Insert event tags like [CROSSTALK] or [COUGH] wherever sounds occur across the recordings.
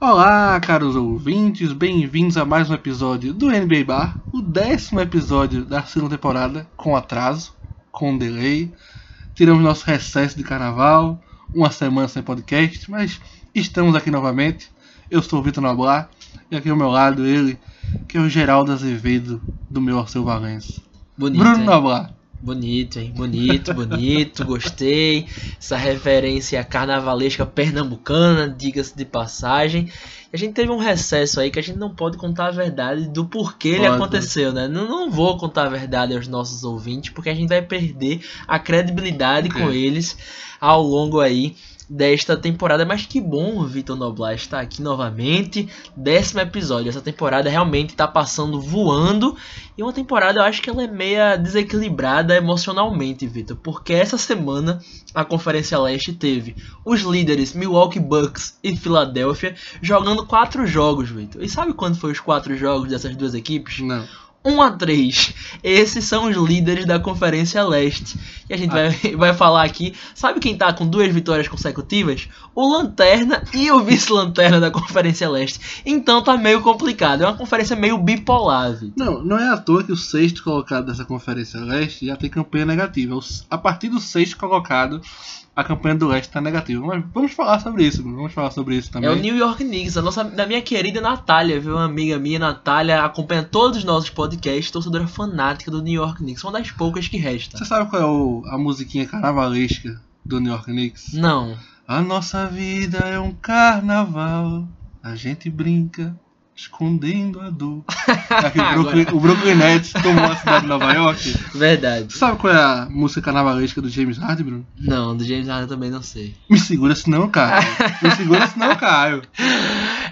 Olá, caros ouvintes, bem-vindos a mais um episódio do NBA Bar, o décimo episódio da segunda temporada, com atraso, com delay. Tiramos nosso recesso de carnaval, uma semana sem podcast, mas estamos aqui novamente. Eu sou o Vitor Noblar e aqui ao meu lado ele, que é o Geraldo Azevedo do meu Arceu Valença. Bonito, Bruno hein? Noblar. Bonito, hein? Bonito, bonito, gostei. Essa referência carnavalesca pernambucana, diga-se de passagem. A gente teve um recesso aí que a gente não pode contar a verdade do porquê ele Pode. aconteceu, né? Não, não vou contar a verdade aos nossos ouvintes, porque a gente vai perder a credibilidade com eles ao longo aí desta temporada. Mas que bom o Vitor Noblar estar aqui novamente. Décimo episódio. Essa temporada realmente está passando voando. E uma temporada eu acho que ela é meia desequilibrada emocionalmente, Vitor. Porque essa semana a Conferência Leste teve os líderes Milwaukee Bucks e Filadélfia jogando quatro jogos, Vitor. E sabe quando foi os quatro jogos dessas duas equipes? Não. 1 a 3. Esses são os líderes da Conferência Leste. E a gente vai, [LAUGHS] vai falar aqui. Sabe quem tá com duas vitórias consecutivas? O Lanterna e o Vice-Lanterna da Conferência Leste. Então tá meio complicado. É uma conferência meio bipolar. Não, não é à toa que o sexto colocado dessa Conferência Leste já tem campanha negativa. A partir do sexto colocado, a campanha do Leste está negativa. Mas vamos falar sobre isso. Vamos falar sobre isso também. É o New York Knicks, a nossa, da minha querida Natália, viu? Uma amiga minha, Natália, acompanha todos os nossos podcasts, torcedora fanática do New York Knicks. Uma das poucas que resta. Você sabe qual é o- a musiquinha carnavalesca do New York Knicks? Não. A nossa vida é um carnaval. A gente brinca escondendo a dor. [LAUGHS] O, Brooklyn, Nets tomou a cidade de Nova York. Verdade. Você sabe qual é a música carnavalesca do James Harden, Bruno? Não, do James Harden também não sei. Me segura senão eu caio. [LAUGHS] Me segura senão eu caio.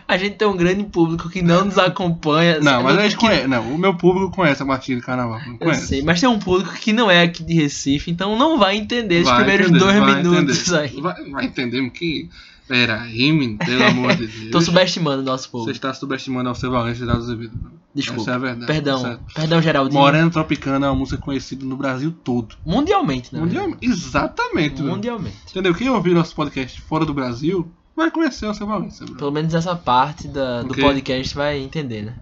A gente tem um grande público que não nos acompanha. Não, mas a gente que- conhece. Não, o meu público conhece a marchinha de carnaval. Não Eu conhece. sei, mas tem um público que não é aqui de Recife, então não vai entender Vai primeiros entender, dois minutos entender. aí. Vai, vai entender que. Peraí, menino, pelo amor de [LAUGHS] Deus. Tô subestimando o nosso Você público. está subestimando ao seu Valente de Dados Azevedo. Desculpa. Essa é a verdade. Perdão, Essa perdão, é- Geraldinho. Moreno Tropicana é uma música conhecida no Brasil todo. Mundialmente, né? Mundialmente. Exatamente. Mundialmente. Entendeu? Quem ouvir nosso podcast fora do Brasil vai conhecer Valência, Bruno. Pelo menos essa parte da- do Ok. podcast vai entender, né?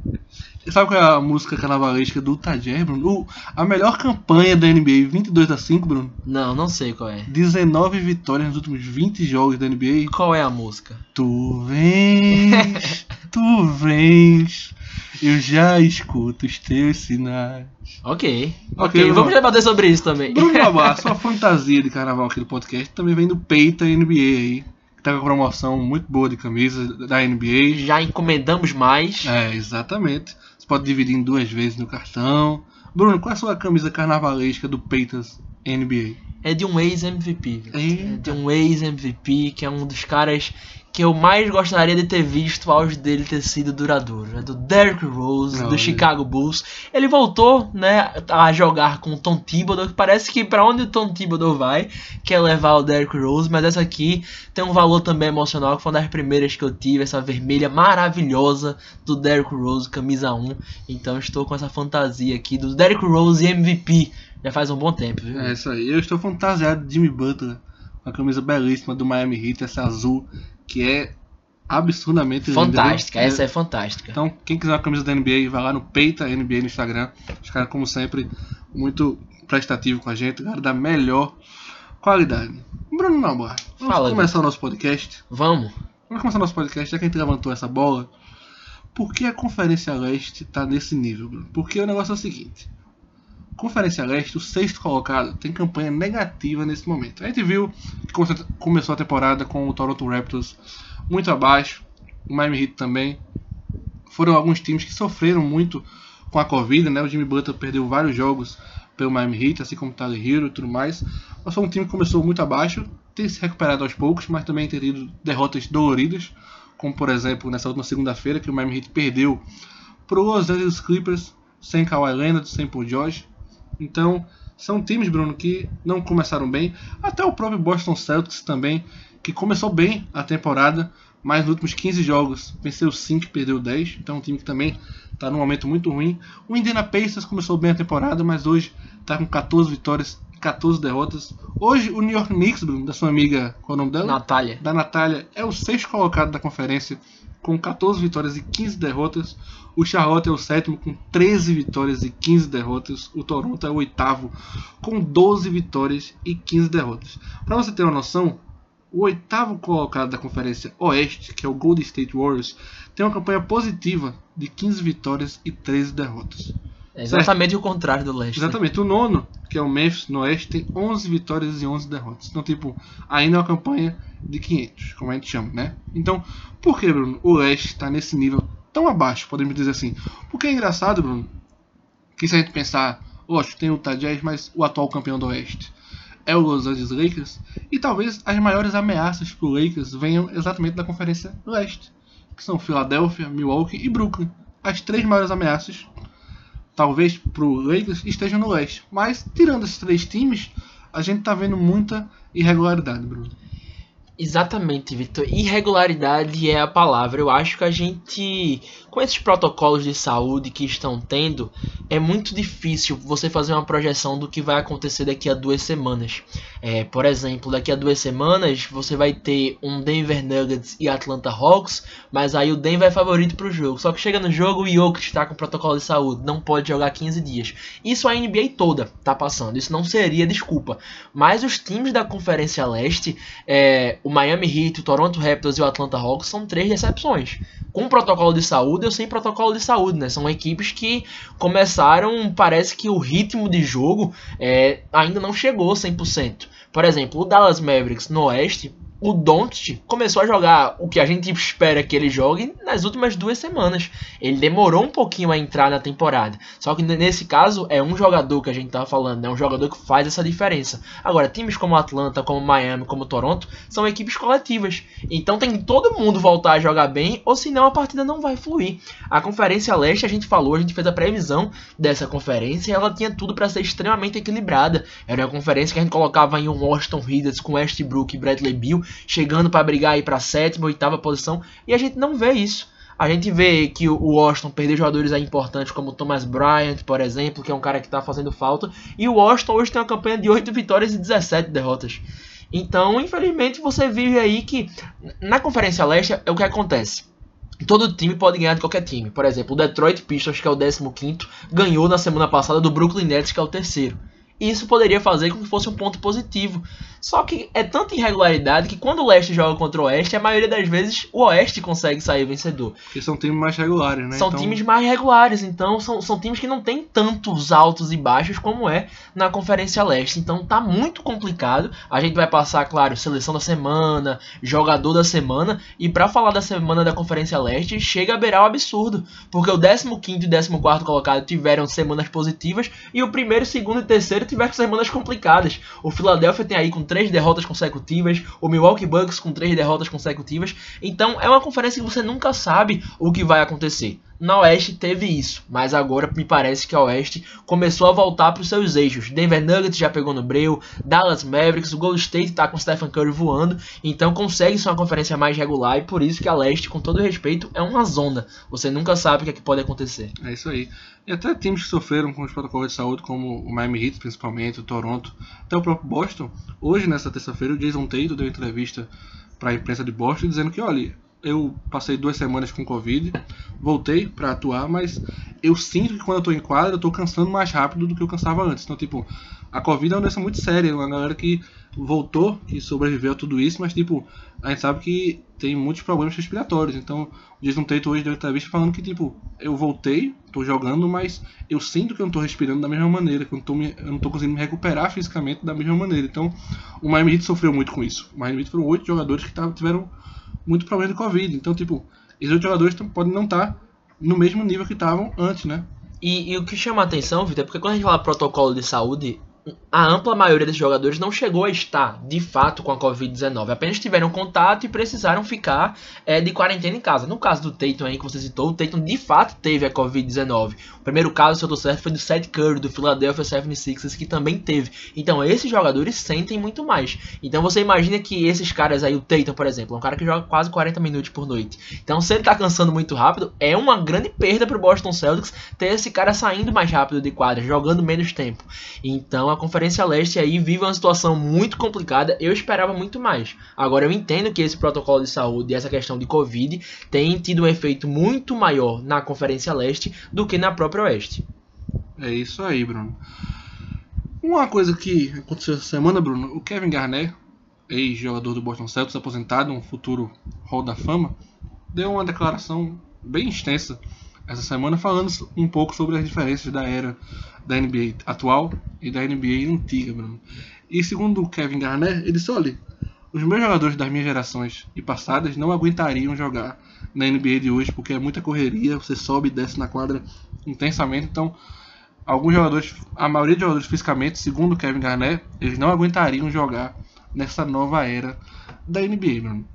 Sabe qual é a música carnavalesca do Tajer, Bruno? O- a melhor campanha da NBA, 22 a 5, Bruno. Não, não sei qual é. 19 vitórias nos últimos 20 jogos da NBA. Qual é a música? Tu vens, [LAUGHS] tu vens, eu já escuto os teus sinais. Ok. Ok, Ok, vamos debater sobre isso também. Bruno [LAUGHS] Babá, sua fantasia de carnaval aqui do podcast também vem do Peita NBA aí, que tá com uma promoção muito boa de camisa da NBA. Já encomendamos mais. É, exatamente. Você pode dividir em duas vezes no cartão. Bruno, qual é a sua camisa carnavalesca do Peitas NBA? É de um ex-MVP. É de um ex-MVP, que é um dos caras que eu mais gostaria de ter visto o auge dele ter sido duradouro. É do Derrick Rose, Olha. do Chicago Bulls. Ele voltou, né, a jogar com o Tom Thibodeau, que parece que pra onde o Tom Thibodeau vai, quer levar o Derrick Rose, mas essa aqui tem um valor também emocional, que foi uma das primeiras que eu tive, essa vermelha maravilhosa do Derrick Rose, camisa 1. Então estou com essa fantasia aqui do Derrick Rose MVP. Já faz um bom tempo, viu? É isso aí. Eu estou fantasiado de Jimmy Butler, com a camisa belíssima do Miami Heat, essa azul, que é absurdamente? Fantástica, essa é fantástica. Então, quem quiser uma camisa da NBA, vai lá no Peita NBA no Instagram. Os caras, como sempre, muito prestativo com a gente, cara da melhor qualidade. Bruno Nabar, vamos Fala, começar o nosso podcast. Vamos. Vamos começar o nosso podcast, já que a gente levantou essa bola. Por que a Conferência Leste está nesse nível, Bruno? Porque o negócio é o seguinte. Conferência Leste, o sexto colocado, tem campanha negativa nesse momento. A gente viu que come- começou a temporada com o Toronto Raptors muito abaixo, o Miami Heat também. Foram alguns times que sofreram muito com a Covid, né? O Jimmy Butler perdeu vários jogos pelo Miami Heat, assim como o Tyler Hero e tudo mais. Mas foi um time que começou muito abaixo, tem se recuperado aos poucos, mas também tem tido derrotas doloridas, como por exemplo nessa última segunda-feira que o Miami Heat perdeu pro Los Angeles Clippers sem Kawhi Leonard, sem Paul George. Então, são times, Bruno, que não começaram bem. Até o próprio Boston Celtics também, que começou bem a temporada, mas nos últimos 15 jogos venceu 5 e perdeu 10. Então, um time que também está num momento muito ruim. O Indiana Pacers começou bem a temporada, mas hoje está com 14 vitórias 14 derrotas. Hoje, o New York Knicks, Bruno, da sua amiga, qual é o nome dela? Natália. Da Natália, é o sexto colocado da conferência, com 14 vitórias e 15 derrotas. O Charlotte é o sétimo, com 13 vitórias e 15 derrotas. O Toronto é o oitavo, com 12 vitórias e 15 derrotas. Para você ter uma noção, o oitavo colocado da Conferência Oeste, que é o Golden State Warriors, tem uma campanha positiva de 15 vitórias e 13 derrotas. É exatamente certo? o contrário do leste. Exatamente. O nono, que é o Memphis no Oeste, tem 11 vitórias e 11 derrotas. Então, tipo, ainda é uma campanha de 500, como a gente chama, né? Então, por que, Bruno, o Leste está nesse nível tão abaixo, podemos dizer assim? Porque é engraçado, Bruno, que se a gente pensar, lógico, tem o Jazz, mas o atual campeão do Oeste é o Los Angeles Lakers, e talvez as maiores ameaças para o Lakers venham exatamente da Conferência Leste, que são Filadélfia, Milwaukee e Brooklyn. As três maiores ameaças, talvez para o Lakers, estejam no Leste. Mas, tirando esses três times, a gente está vendo muita irregularidade, Bruno. Exatamente, Vitor. Irregularidade é a palavra. Eu acho que a gente, com esses protocolos de saúde que estão tendo, é muito difícil você fazer uma projeção do que vai acontecer daqui a duas semanas. É, por exemplo, daqui a duas semanas você vai ter um Denver Nuggets e Atlanta Hawks, mas aí o Denver é favorito para o jogo. Só que chega no jogo o Jokic está com protocolo de saúde, não pode jogar 15 dias. Isso a NBA toda tá passando. Isso não seria desculpa. Mas os times da Conferência Leste, é, o Miami Heat, o Toronto Raptors e o Atlanta Hawks são três decepções. Com protocolo de saúde ou sem protocolo de saúde, né? São equipes que começaram, parece que o ritmo de jogo é, ainda não chegou 100%. Por exemplo, o Dallas Mavericks no Oeste o Doncic começou a jogar o que a gente espera que ele jogue nas últimas duas semanas. Ele demorou um pouquinho a entrar na temporada. Só que nesse caso é um jogador que a gente tava falando, é um jogador que faz essa diferença. Agora, times como Atlanta, como Miami, como Toronto, são equipes coletivas. Então tem todo mundo voltar a jogar bem, ou senão a partida não vai fluir. A Conferência Leste, a gente falou, a gente fez a previsão dessa conferência e ela tinha tudo para ser extremamente equilibrada. Era uma conferência que a gente colocava em um Washington Wizards com Westbrook e Bradley Beal chegando para brigar aí para sétima, oitava posição, e a gente não vê isso. A gente vê que o Washington perdeu jogadores aí importantes como Thomas Bryant, por exemplo, que é um cara que está fazendo falta, e o Washington hoje tem uma campanha de 8 vitórias e 17 derrotas. Então, infelizmente, você vive aí que na Conferência Leste é o que acontece. Todo time pode ganhar de qualquer time. Por exemplo, o Detroit Pistons, que é o 15, ganhou na semana passada do Brooklyn Nets, que é o terceiro. Isso poderia fazer com que fosse um ponto positivo. Só que é tanta irregularidade que quando o leste joga contra o oeste, a maioria das vezes o oeste consegue sair vencedor. Porque são times mais regulares, né? São então... times mais regulares, então são, são times que não tem tantos altos e baixos como é na Conferência Leste. Então tá muito complicado. A gente vai passar, claro, seleção da semana, jogador da semana. E para falar da semana da Conferência Leste, chega a beirar o absurdo. Porque o 15 e 14 colocado tiveram semanas positivas e o primeiro, segundo e terceiro tiveram semanas complicadas. O Philadelphia tem aí com três derrotas consecutivas, o Milwaukee Bucks com três derrotas consecutivas. Então é uma conferência que você nunca sabe o que vai acontecer. Na Oeste teve isso, mas agora me parece que a Oeste começou a voltar para os seus eixos. Denver Nuggets já pegou no breu, Dallas Mavericks, o Golden State está com Stephen Curry voando, então consegue ser uma conferência mais regular e por isso que a Leste, com todo respeito, é uma zona. Você nunca sabe o que, é que pode acontecer. É isso aí. E até times que sofreram com os protocolos de saúde, como o Miami Heat, principalmente, o Toronto, até o próprio Boston. Hoje, nessa terça-feira, o Jason Tatum deu entrevista para a imprensa de Boston dizendo que, olha, eu passei duas semanas com Covid, voltei para atuar, mas eu sinto que quando eu tô em quadra, eu tô cansando mais rápido do que eu cansava antes. Então, tipo, a Covid é uma doença muito séria, é uma galera que voltou, que sobreviveu a tudo isso, mas, tipo, a gente sabe que tem muitos problemas respiratórios. Então, o Jason Tatum hoje deu entrevista falando que, tipo, eu voltei, tô jogando, mas eu sinto que eu não tô respirando da mesma maneira, que eu não tô, me, eu não tô conseguindo me recuperar fisicamente da mesma maneira. Então, o Miami Heat sofreu muito com isso. O Miami Heat foram oito jogadores que tiveram muito problema de Covid. Então, tipo, esses outros jogadores podem não estar tá no mesmo nível que estavam antes, né? E, e, o que chama a atenção, Vitor, é porque quando a gente fala protocolo de saúde, a ampla maioria desses jogadores não chegou a estar de fato com a Covid-19, apenas tiveram contato e precisaram ficar é, de quarentena em casa. No caso do Tatum aí que você citou, o Tatum de fato teve a Covid-19. O primeiro caso, se eu tô certo, foi do Seth Curry, do Philadelphia 76ers, que também teve. Então esses jogadores sentem muito mais. Então você imagina que esses caras aí, o Tatum, por exemplo, é um cara que joga quase 40 minutos por noite. Então se ele tá cansando muito rápido, é uma grande perda pro Boston Celtics ter esse cara saindo mais rápido de quadra, jogando menos tempo. Então a Conferência Leste aí vive uma situação muito complicada. Eu esperava muito mais. Agora eu entendo que esse protocolo de saúde e essa questão de Covid tem tido um efeito muito maior na Conferência Leste do que na própria Oeste. É isso aí, Bruno. Uma coisa que aconteceu essa semana, Bruno, o Kevin Garnett, ex-jogador do Boston Celtics, aposentado, um futuro Hall da Fama, deu uma declaração bem extensa essa semana falando um pouco sobre as diferenças da era da NBA atual e da NBA antiga, Bruno. E segundo o Kevin Garnett, ele disse: olha, os meus jogadores das minhas gerações e passadas não aguentariam jogar na NBA de hoje porque é muita correria, você sobe e desce na quadra intensamente, então alguns jogadores, a maioria de jogadores fisicamente, segundo o Kevin Garnett, eles não aguentariam jogar nessa nova era da NBA, Bruno.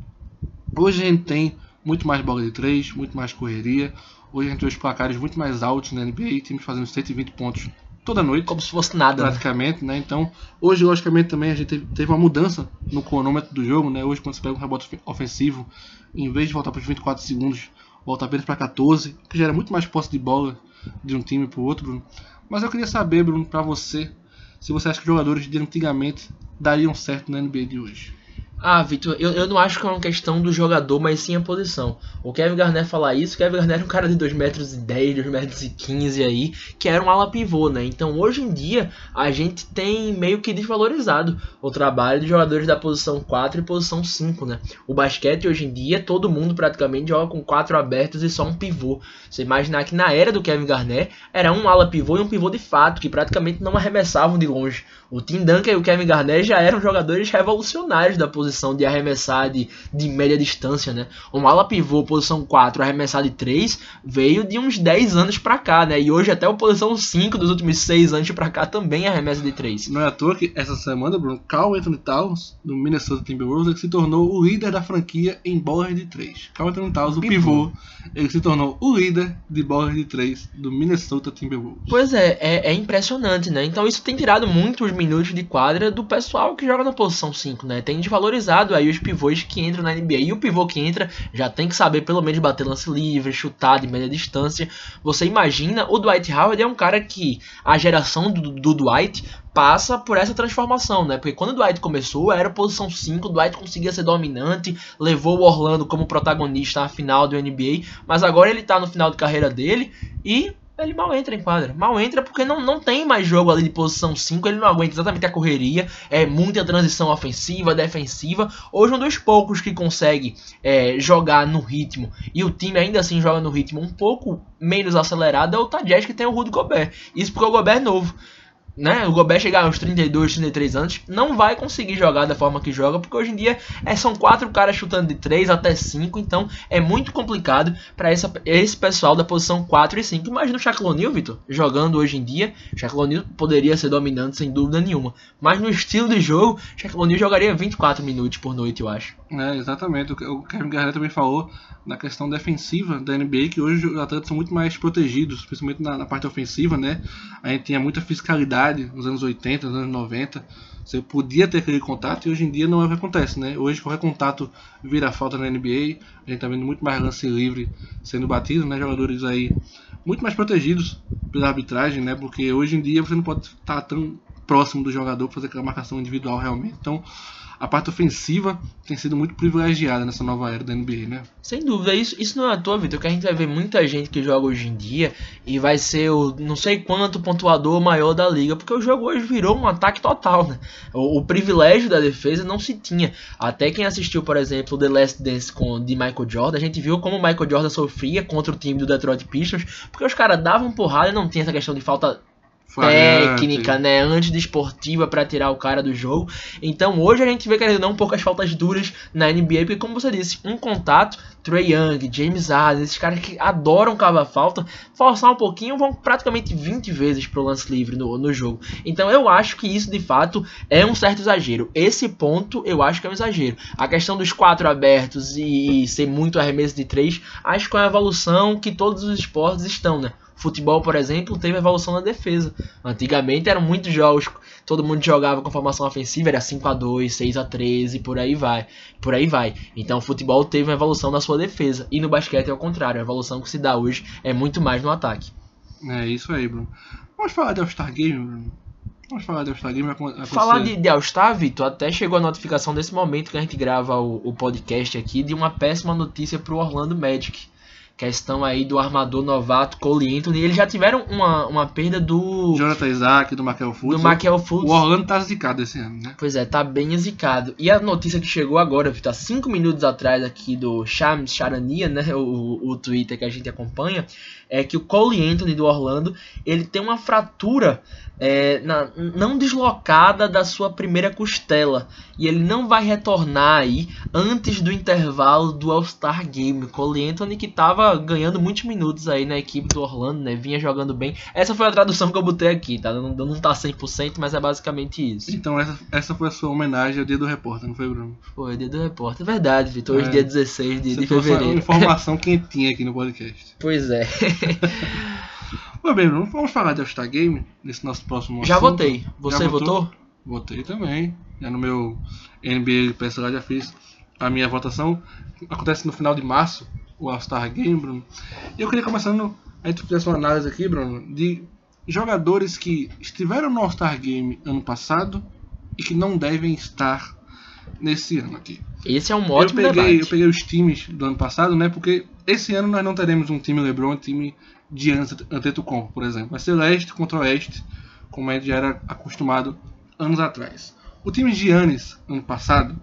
Hoje a gente tem muito mais bola de três, muito mais correria. Hoje a gente vê os placares muito mais altos na NBA, times fazendo 120 pontos toda noite. Como se fosse nada. Né? Praticamente, né? Então, hoje, logicamente, também a gente teve, uma mudança no cronômetro do jogo, né? Hoje, quando você pega um rebote ofensivo, em vez de voltar para os 24 segundos, volta apenas para 14, que gera muito mais posse de bola de um time para o outro, Bruno. Mas eu queria saber, Bruno, para você, se você acha que jogadores de antigamente dariam certo na NBA de hoje. Ah, Vitor, eu, eu não acho que é uma questão do jogador, mas sim a posição. O Kevin Garnett falar isso, o Kevin Garnett é um cara de 2 metros e 10, 2 metros e 15 aí, que era um ala pivô, né? Então hoje em dia a gente tem meio que desvalorizado o trabalho de jogadores da posição 4 e posição 5, né? O basquete hoje em dia, todo mundo praticamente joga com quatro abertos e só um pivô. Você imaginar que na era do Kevin Garnett era um ala pivô e um pivô de fato, que praticamente não arremessavam de longe. O Tim Duncan e o Kevin Garnett já eram jogadores revolucionários da posição de arremessar de, de média distância, né? O ala pivô, posição 4, arremessar de 3, veio de uns 10 anos pra cá, né? E hoje até o posição 5 dos últimos 6 anos pra cá também arremessa de 3. Não é à toa que essa semana, Bruno, Carl Anthony Towns, do Minnesota Timberwolves, ele se tornou o líder da franquia em bolas de 3. Carl Anthony Towns, o pivô, ele se tornou o líder de bolas de 3 do Minnesota Timberwolves. Pois é, é, é impressionante, né? Então isso tem tirado muito os minutos de quadra do pessoal que joga na posição 5, né? Tem desvalorizado aí os pivôs que entram na NBA. E o pivô que entra já tem que saber pelo menos bater lance livre, chutar de média distância. Você imagina, o Dwight Howard é um cara que a geração do, do Dwight passa por essa transformação, né? Porque quando o Dwight começou, era posição 5, o Dwight conseguia ser dominante, levou o Orlando como protagonista à final do NBA, mas agora ele tá no final de carreira dele e ele mal entra em quadra. Mal entra porque não, não tem mais jogo ali de posição 5, ele não aguenta exatamente a correria, é muita transição ofensiva, defensiva. Hoje um dos poucos que consegue é, jogar no ritmo, e o time ainda assim joga no ritmo um pouco menos acelerado, é o Tadjess que tem o Rudy Gobert. Isso porque o Gobert é novo né, o Gobert chegar aos 32, 33 anos, não vai conseguir jogar da forma que joga, porque hoje em dia é, são quatro caras chutando de 3 até 5, então é muito complicado para esse pessoal da posição 4 e 5. Imagina o Shaquille O'Neal, Vitor, jogando hoje em dia. Shaquille O'Neal poderia ser dominante sem dúvida nenhuma, mas no estilo de jogo, Shaquille O'Neal jogaria 24 minutos por noite, eu acho. É, exatamente. O Kevin Garnett também falou na questão defensiva da NBA, que hoje os atletas são muito mais protegidos, principalmente na, na parte ofensiva, né? A gente tinha muita fiscalidade nos anos 80, nos anos 90. Você podia ter aquele contato e hoje em dia não é o que acontece, né? Hoje qualquer contato vira falta na NBA. A gente tá vendo muito mais lance livre sendo batido, né? Jogadores aí muito mais protegidos pela arbitragem, né? Porque hoje em dia você não pode estar tão próximo do jogador para fazer aquela marcação individual realmente. Então, a parte ofensiva tem sido muito privilegiada nessa nova era da NBA, né? Sem dúvida, isso, isso não é à toa, Vitor, que a gente vai ver muita gente que joga hoje em dia e vai ser o não sei quanto pontuador maior da liga, porque o jogo hoje virou um ataque total, né? O, o privilégio da defesa não se tinha. Até quem assistiu, por exemplo, The Last Dance com de Michael Jordan, a gente viu como o Michael Jordan sofria contra o time do Detroit Pistons, porque os caras davam porrada e não tinha essa questão de falta técnica, né, antidesportiva para tirar o cara do jogo. Então hoje a gente vê, querendo não, um pouco as faltas duras na NBA, porque como você disse, um contato, Trey Young, James Harden, esses caras que adoram cavar falta, forçar um pouquinho, vão praticamente 20 vezes pro lance livre no, no jogo. Então eu acho que isso de fato é um certo exagero. Esse ponto eu acho que é um exagero. A questão dos quatro abertos e ser muito arremesso de três, acho que é uma evolução que todos os esportes estão, né? Futebol, por exemplo, teve evolução na defesa. Antigamente eram muitos jogos, todo mundo jogava com formação ofensiva, era 5 a 2, 6 a 13, por aí vai. Por aí vai. Então o futebol teve uma evolução na sua defesa. E no basquete é o contrário, a evolução que se dá hoje é muito mais no ataque. É isso aí, Bruno. Vamos falar de All-Star Game, Bruno. Vamos falar de All-Star Game. Falar de, de All-Star, Vitor, até chegou a notificação desse momento que a gente grava o, o podcast aqui de uma péssima notícia pro Orlando Magic. Questão aí do armador novato Cole Anthony. Eles já tiveram uma, uma perda do, Jonathan Isaac, do Michael Fultz. do Michael O Fultz. Orlando tá zicado esse ano, né? Pois é, tá bem zicado. E a notícia que chegou agora, há 5 minutos atrás aqui do Shams Charania, né, o, o Twitter que a gente acompanha, é que o Cole Anthony do Orlando, ele tem uma fratura é, na- não deslocada da sua primeira costela. E ele não vai retornar aí antes do intervalo do All-Star Game. Cole Anthony que tava ganhando muitos minutos aí na equipe do Orlando, né, vinha jogando bem. Essa foi a tradução que eu botei aqui, tá? Não, não tá 100%, mas é basicamente isso. Então essa, essa foi a sua homenagem ao dia do repórter, não foi, Bruno? Foi, dia do repórter. É verdade, Vitor. Hoje É. dia 16 de, Você de trouxe uma fevereiro. informação quentinha aqui no podcast. [LAUGHS] Pois é. [LAUGHS] Mas bem, Bruno, vamos falar de All-Star Game nesse nosso próximo Já assunto? votei. Você Já votou? Votei também. Já no meu NBA pessoal já fiz a minha votação. Acontece no final de março, o All-Star Game, Bruno. E eu queria começando, a gente fizesse uma análise aqui, Bruno, de jogadores que estiveram no All-Star Game ano passado e que não devem estar nesse ano aqui. Esse é um Eu ótimo peguei, eu debate. peguei os times do ano passado, né? Porque esse ano nós não teremos um time LeBron, um time de Antetokounmpo, por exemplo. Vai ser leste contra oeste, como a gente já era acostumado anos atrás. O time de Giannis, ano passado,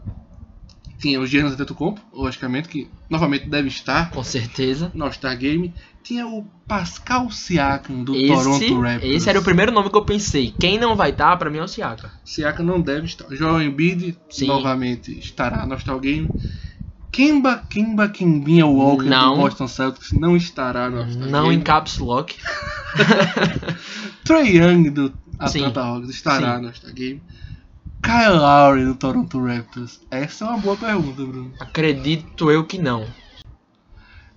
tinha o Giannis Antetokounmpo, logicamente, que novamente deve estar Com certeza. no All-Star Game. Tinha o Pascal Siakam, do Esse, Toronto Raptors. esse era o primeiro nome que eu pensei. Quem não vai estar, pra mim, é o Siaka. Siakam não deve estar. Joel Embiid Sim. novamente estará no All-Star Game. Kemba, Kemba Kimbinha Walker Não. do Boston Celtics não estará no All-Star Não em Game. caps lock. [LAUGHS] Trey Young do. Atlanta Hawks estará Sim. no All-Star Game. Kyle Lowry do Toronto Raptors. Essa é uma boa pergunta, Bruno. Acredito eu que não.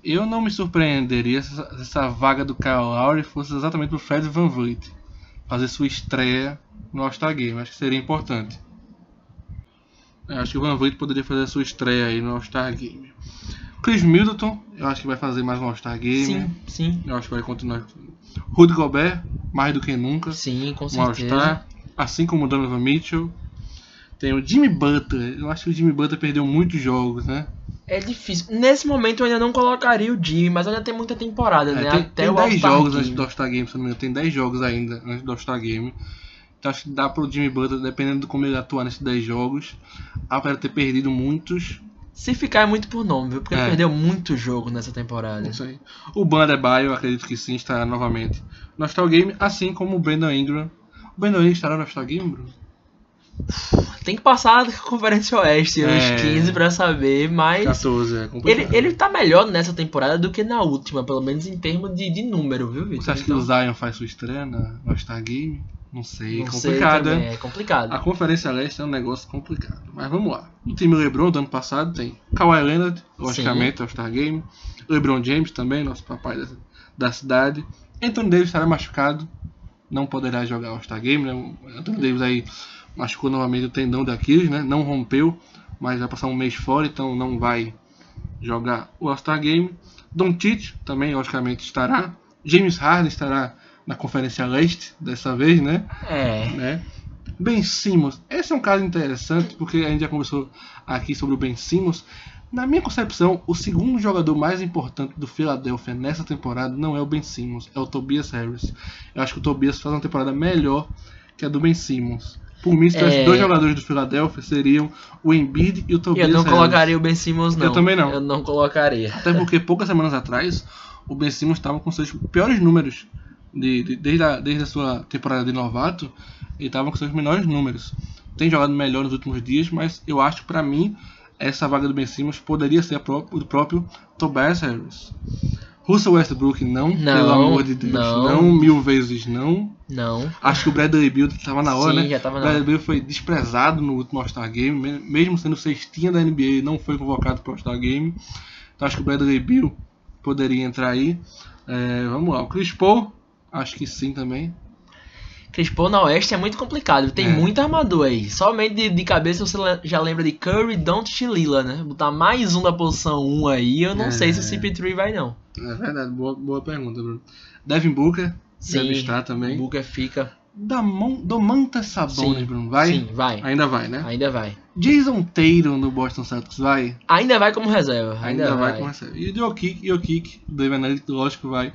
Eu não me surpreenderia se essa, vaga do Kyle Lowry fosse exatamente pro Fred Van Vliet fazer sua estreia no All-Star Game. Acho que seria importante. Eu acho que o Van Vliet poderia fazer a sua estreia aí no All-Star Game. Chris Middleton, eu acho que vai fazer mais um All-Star Game. Sim, sim. Eu acho que vai continuar. Rudy Gobert, mais do que nunca. Sim, com um certeza. All-Star. Assim como o Donovan Mitchell. Tem o Jimmy Butler. Eu acho que o Jimmy Butler perdeu muitos jogos, né? É difícil. Nesse momento eu ainda não colocaria o Jimmy, mas ainda tem muita temporada, É, né? tem, Até tem o 10 All-Star jogos antes do All-Star Game, se não me engano. Tem 10 jogos ainda antes do All-Star Game. Então acho que dá pro Jimmy Butler, dependendo de como ele atuar nesses 10 jogos, apesar de ter perdido muitos. Se ficar é muito por nome, viu? Porque ele É. perdeu muito jogo nessa temporada. Não sei. O Bandebaio, eu acredito que sim, estará novamente no All-Star Game, assim como o Brandon Ingram. O Brandon Ingram estará no All-Star Game, Bruno? Tem que passar a [LAUGHS] Conferência Oeste, É. uns 15 pra saber, mas 14, é complicado. ele, ele tá melhor nessa temporada do que na última, pelo menos em termos de, de número, viu, Vitor? Você acha que o Zion faz sua estreia na- no All-Star Game? Não sei, Não sei complicado, né? É complicado. A Conferência Leste é um negócio complicado. Mas vamos lá. O time LeBron do ano passado tem Kawhi Leonard, logicamente, All-Star Game. LeBron James também, nosso papai da, da cidade. Anthony Davis estará machucado. Não poderá jogar All-Star Game, né? Anthony Davis aí machucou novamente o tendão de Aquiles, né? Não rompeu, mas vai passar um mês fora, então não vai jogar o All-Star Game. Doncic também, logicamente, estará. James Harden estará na Conferência Leste dessa vez, né? É. né? Ben Simmons, esse é um caso interessante porque a gente já conversou aqui sobre o Ben Simmons. Na minha concepção, o segundo jogador mais importante do Philadelphia nessa temporada não é o Ben Simmons, é o Tobias Harris. Eu acho que o Tobias faz uma temporada melhor que a do Ben Simmons. Por mim, se tivesse É. dois jogadores do Philadelphia, seriam o Embiid e o Eu Tobias não Harris. colocaria o Ben Simmons, não. Eu também não. Eu não colocaria. Até porque poucas semanas atrás, o Ben Simmons estava com seus piores números. De, de- desde, a, desde a sua temporada de novato, ele estava com seus menores números. Tem jogado melhor nos últimos dias, mas eu acho que para mim, essa vaga do Ben Simmons poderia ser a pró- o do próprio Tobias Harris. Russell Westbrook não, Não, pelo amor de Deus, não. não, mil vezes não. Não. Acho que o Bradley Beal estava na hora, Sim, né? já tava o na Bradley hora. Beal foi desprezado no último All-Star Game, me- mesmo sendo cestinha da NBA, não foi convocado para o All-Star Game. Então acho que o Bradley Beal poderia entrar aí. É, vamos lá, o Chris Paul, acho que sim também. Chris Paul na Oeste é muito complicado. Tem É. muito armador aí. Somente de, de cabeça você já lembra de Curry, Don't Lila, né? Botar mais um da posição 1 aí, eu não É. sei se o CP3 vai não. É verdade, boa, boa pergunta, Bruno. Devin Booker deve estar também. Booker fica. da Mon Domantas Sabonis, Sim, Bruno, vai? Sim, vai. Ainda vai, né? Ainda vai. Jason Tatum no Boston Celtics, vai? Ainda vai como reserva. Ainda, Ainda vai vai. com essa. E o Jokic, Jokic, do Evanelli, lógico, vai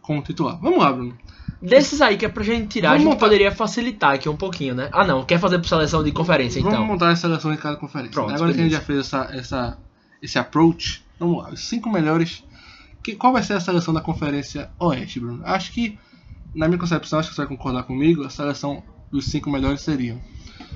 como titular. Vamos lá, Bruno. Desses aí que é pra gente tirar, Vamos a gente montar- poderia facilitar aqui um pouquinho, né? Ah, não. Quer fazer por seleção de conferência, Vamos então? montar a seleção de cada conferência. Pronto, Agora que a gente já fez essa, essa, esse approach, vamos lá. Os cinco melhores. Que, qual vai ser a seleção da Conferência Oeste, Bruno? Acho que, na minha concepção, acho que você vai concordar comigo, a seleção dos cinco melhores seriam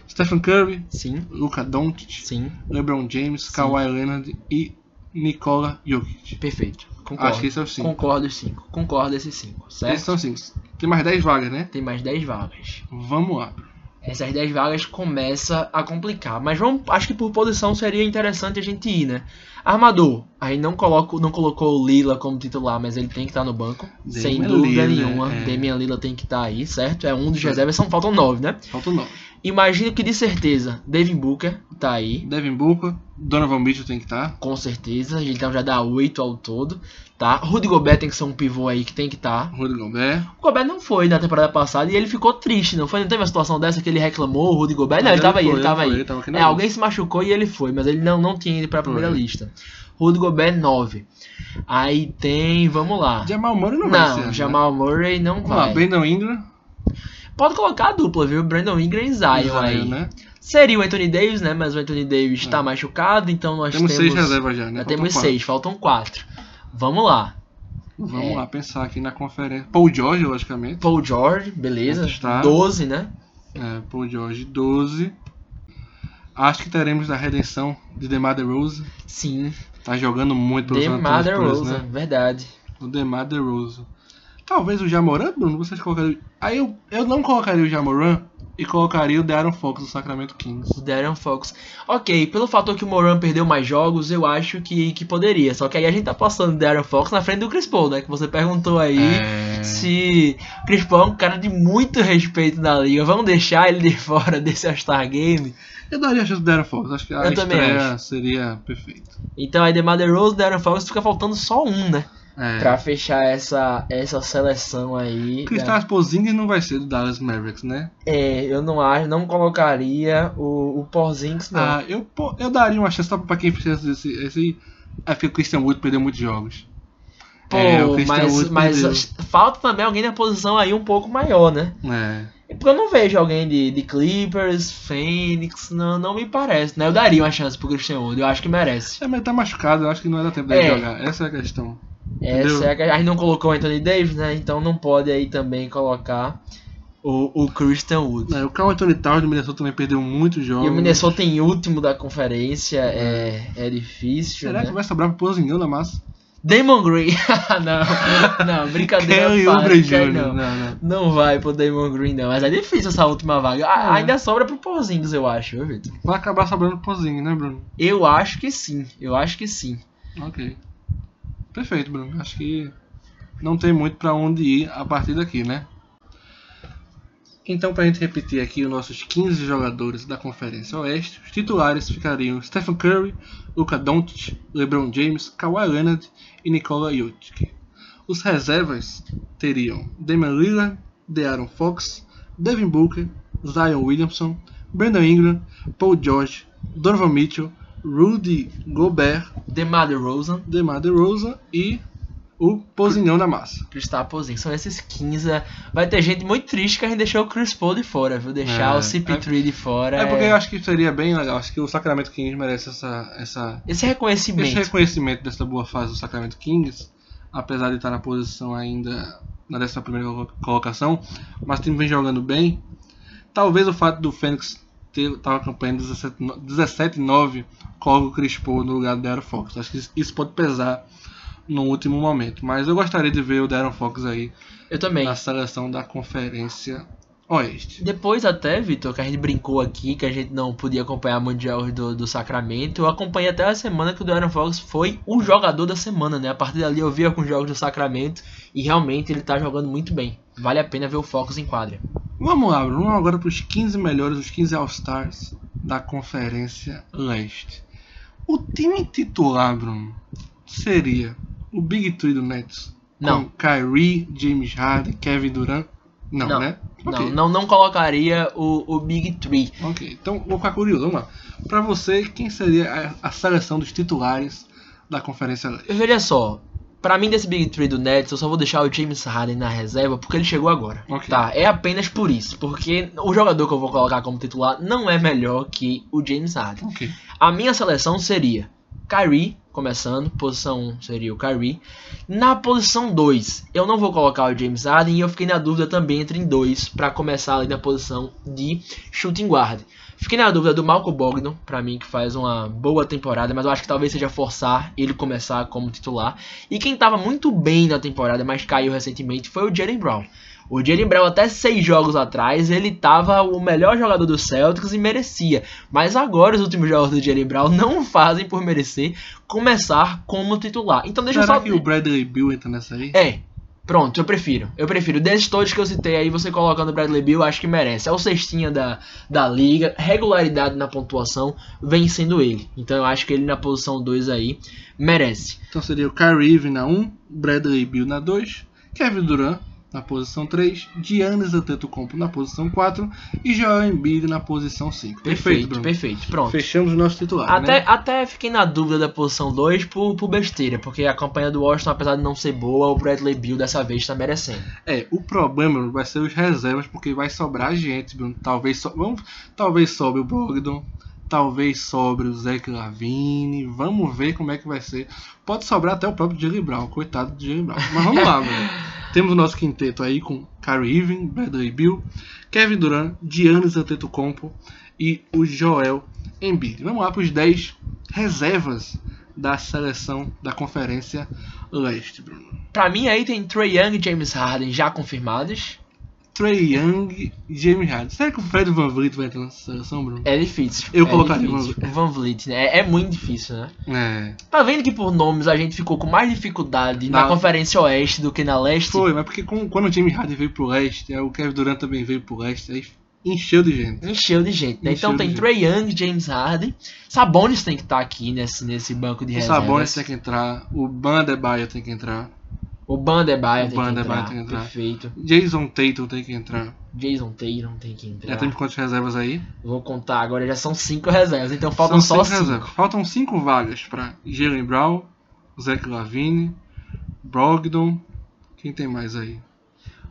Stephen Curry, Sim, Luka Doncic, sim. LeBron James, Sim. Kawhi Leonard e Nikola Jokic. Perfeito. Concordo. Acho que esse é o cinco. Concordo os cinco. Concordo esses cinco, certo? Esses são cinco. Tem mais 10 vagas, né? Tem mais 10 vagas. Vamos lá. Essas 10 vagas começa a complicar. Mas vamos, acho que por posição seria interessante a gente ir, né? Armador. Aí não, coloco, não colocou o Lila como titular, mas ele tem que estar no banco. Damian sem dúvida Lillard, nenhuma. é. Damian Lila tem que estar aí, certo? É um dos reservas, são, faltam 9, né? Faltam 9. Imagino que de certeza Devin Booker tá aí. Devin Booker, Donovan Mitchell tem que estar. Com certeza. Então já dá 8 ao todo. Tá? Rudy Gobert tem que ser um pivô aí que tem que estar. Rudy Gobert. O Gobert não foi na temporada passada e ele ficou triste, não foi? Não teve uma situação dessa que ele reclamou, o Rudy Gobert? Não, Mas ele tava aí, foi, ele tava foi, aí. ele tava É, lista. alguém se machucou e ele foi, mas ele não, não tinha ido pra primeira Foi. lista. Rudy Gobert 9. Aí tem, vamos lá. Jamal Murray não, vai ser. Não, né? Jamal Murray não Vamos lá, vai. Brandon Ingram. Pode colocar a dupla, viu? Brandon Ingram e Zion, Zion, aí. né? Seria o Anthony Davis, né? Mas o Anthony Davis É. tá machucado, então nós Temos, temos. seis reservas já, né? Já temos quatro. seis, faltam quatro. Vamos lá. Vamos É. lá pensar aqui na conferência. Paul George, logicamente. Paul George, beleza. Está. 12, né? É, Paul George, 12. Acho que teremos a redenção de DeMar DeRozan. Sim. Tá jogando muito pelo San DeMar Antonio Spurs, DeRozan, né? verdade. O DeMar DeRozan. Talvez o Jamoran, Bruno, vocês colocariam... Aí eu, eu não colocaria o Jamoran e colocaria o De'Aaron Fox do Sacramento Kings. O Darren Fox. Ok, pelo fator que o Moran perdeu mais jogos, eu acho que, que poderia. Só que aí a gente tá passando o Darren Fox na frente do Chris Paul, né? Que você perguntou aí É... se Chris Paul é um cara de muito respeito na liga. Vamos deixar ele de [LAUGHS] fora desse All-Star Game? Eu daria a chance do De'Aaron Fox. Acho que a Eu estreia seria perfeita. Então aí DeMar DeRozan, Darren Fox, fica faltando só um, né? É. Pra fechar essa, essa seleção aí. Kristaps Porzingis não vai ser do Dallas Mavericks, né? É, eu não acho, não colocaria o, o Porzingis, não. Ah, eu, eu daria uma chance só pra quem precisa desse. Esse, é porque o Christian Wood perdeu muitos jogos. Pô, é, mas, Wood mas falta também alguém na posição aí um pouco maior, né? É. Porque eu não vejo alguém de, de Clippers, Phoenix, não, não me parece, né? Eu daria uma chance pro Christian Wood, eu acho que merece. É, mas tá machucado, eu acho que não dar tempo dele É. jogar. Essa é a questão. Essa é a, a gente não colocou o Anthony Davis, né? Então não pode aí também colocar o, o Christian Wood. É, o Carl Anthony Towns do Minnesota também perdeu muitos jogos. E o Minnesota em último da conferência é, é difícil, Será né? que vai sobrar pro Pozinho na massa? Damon Green. [LAUGHS] não, não, brincadeira. Oubre quer Jr. não. Não, não. Não vai pro Damon Green, não. Mas é difícil essa última vaga. A- É. Ainda sobra pro Porzingis, eu acho, viu, Vitor? Vai acabar sobrando pro Pozinho, né, Bruno? Eu acho que sim. Eu acho que sim. Ok. Perfeito, Bruno. Acho que não tem muito pra onde ir a partir daqui, né? Então, pra gente repetir aqui os nossos 15 jogadores da Conferência Oeste, os titulares ficariam Stephen Curry, Luka Doncic, LeBron James, Kawhi Leonard e Nikola Jokic. Os reservas teriam Damian Lillard, De'Aaron Fox, Devin Booker, Zion Williamson, Brandon Ingram, Paul George, Donovan Mitchell, Rudy Gobert, DeMar DeRozan, DeMar DeRozan e o Pozinhão da Massa. Kristaps Porzingis. São esses 15. né? Vai ter gente muito triste que a gente deixou o Chris Paul de fora, viu? Deixar É. o CP3 de fora. É porque eu acho que seria bem legal. Acho que o Sacramento Kings merece essa, essa, Esse reconhecimento. esse reconhecimento dessa boa fase do Sacramento Kings, apesar de estar na posição ainda na 11 primeira colocação, mas o time vem jogando bem. Talvez o fato do Fênix campanha 17 no- 17-9 coloque o Chris Paul no lugar do Darren Fox. Acho que isso- pode pesar no último momento. Mas eu gostaria de ver o Darren Fox aí Eu também. na seleção da Conferência Oeste. Depois até, Vitor, que a gente brincou aqui, que a gente não podia acompanhar muitos jogos do, do Sacramento, eu acompanhei até a semana que o De'Aaron Fox foi o jogador da semana, né? A partir dali eu vi alguns jogos do Sacramento e realmente ele tá jogando muito bem. Vale a pena ver o Fox em quadra. Vamos lá, Bruno. Vamos agora para os 15 melhores, os 15 All-Stars da Conferência Leste. O time titular, Bruno, seria o Big Three do Nets. Não. Kyrie, James Harden, Kevin Durant. Não, Não. né? Não, Ok. não, não colocaria o, o Big Three. Ok, então vou ficar curioso, vamos lá. Pra você, quem seria a, a seleção dos titulares da Conferência Leste? Veja só, pra mim desse Big Three do Nets, eu só vou deixar o James Harden na reserva porque ele chegou agora. Ok. Tá, é apenas por isso. Porque o jogador que eu vou colocar como titular não é melhor que o James Harden. Ok. A minha seleção seria Kyrie, começando, posição 1 seria o Kyrie. Na posição 2, eu não vou colocar o James Harden e eu fiquei na dúvida também entre em dois para começar ali na posição de shooting guard. Fiquei na dúvida do Malcolm Bogdan, pra mim que faz uma boa temporada, mas eu acho que talvez seja forçar ele começar como titular. E quem tava muito bem na temporada, mas caiu recentemente, foi o Jalen Brown. O Jalen Brown até seis jogos atrás ele tava o melhor jogador do Celtics e merecia. Mas agora os últimos jogos do Jalen Brown [LAUGHS] não fazem por merecer começar como titular. Então deixa Será eu só que o Bradley Bill entra nessa aí? é, pronto, eu prefiro. Eu prefiro. Desses todos que eu citei aí, você colocando o Bradley Bill, acho que merece. É o cestinha da, da liga, regularidade na pontuação, vem sendo ele. Então eu acho que ele na posição 2 aí merece. Então seria o Kyrie na 1, Bradley Bill na 2, Kevin Durant na posição 3, Giannis Antetokounmpo na posição 4 e Joel Embiid na posição 5. Perfeito, Bruno. perfeito. Pronto. Fechamos o nosso titular, Até, né? até fiquei na dúvida da posição 2 por, por besteira, porque a campanha do Washington, apesar de não ser boa, o Bradley Bill dessa vez tá merecendo. É, o problema vai ser os reservas, porque vai sobrar gente, Bruno. Talvez, so... Vamos... talvez sobre o Bogdan, talvez sobre o Zach Lavine. Vamos ver como é que vai ser. Pode sobrar até o próprio Jalen Brown, coitado do Jalen Brown. Mas vamos lá, [LAUGHS] Bruno. Temos nosso quinteto aí com Kyrie Irving, Bradley Bill, Kevin Durant, Giannis Antetokounmpo e o Joel Embiid. Vamos lá para os 10 reservas da seleção da Conferência Leste, Bruno. Pra mim aí tem Trey Young e James Harden já confirmados. Trey Young e James Harden. Será que o Fred Van Vliet vai entrar nessa seleção, Bruno? É difícil. Eu é colocaria difícil. o o Van Vliet, né? É, é muito difícil, né? É. Tá vendo que por nomes a gente ficou com mais dificuldade na Na- Conferência Oeste do que na Leste? Foi, mas porque com- quando o James Harden veio pro leste, aí o Kevin Durant também veio pro leste, aí encheu de gente. Encheu de gente, né? Encheu Então tem. Trey Young, James Harden. Sabonis tem que estar aqui nesse, nesse banco de O reservas. Sabonis tem que entrar, o Bandebaio tem que entrar, O Bandebaio O tem, Adebayo entrar. tem que entrar. Perfeito. Jason Tatum tem que entrar. Jason Tatum tem que entrar. Já temos quantas reservas aí? Vou contar agora, já são cinco reservas, então faltam só cinco cinco. reservas. Faltam cinco vagas pra Jalen Brown, Zach Lavine, Brogdon. Quem tem mais aí?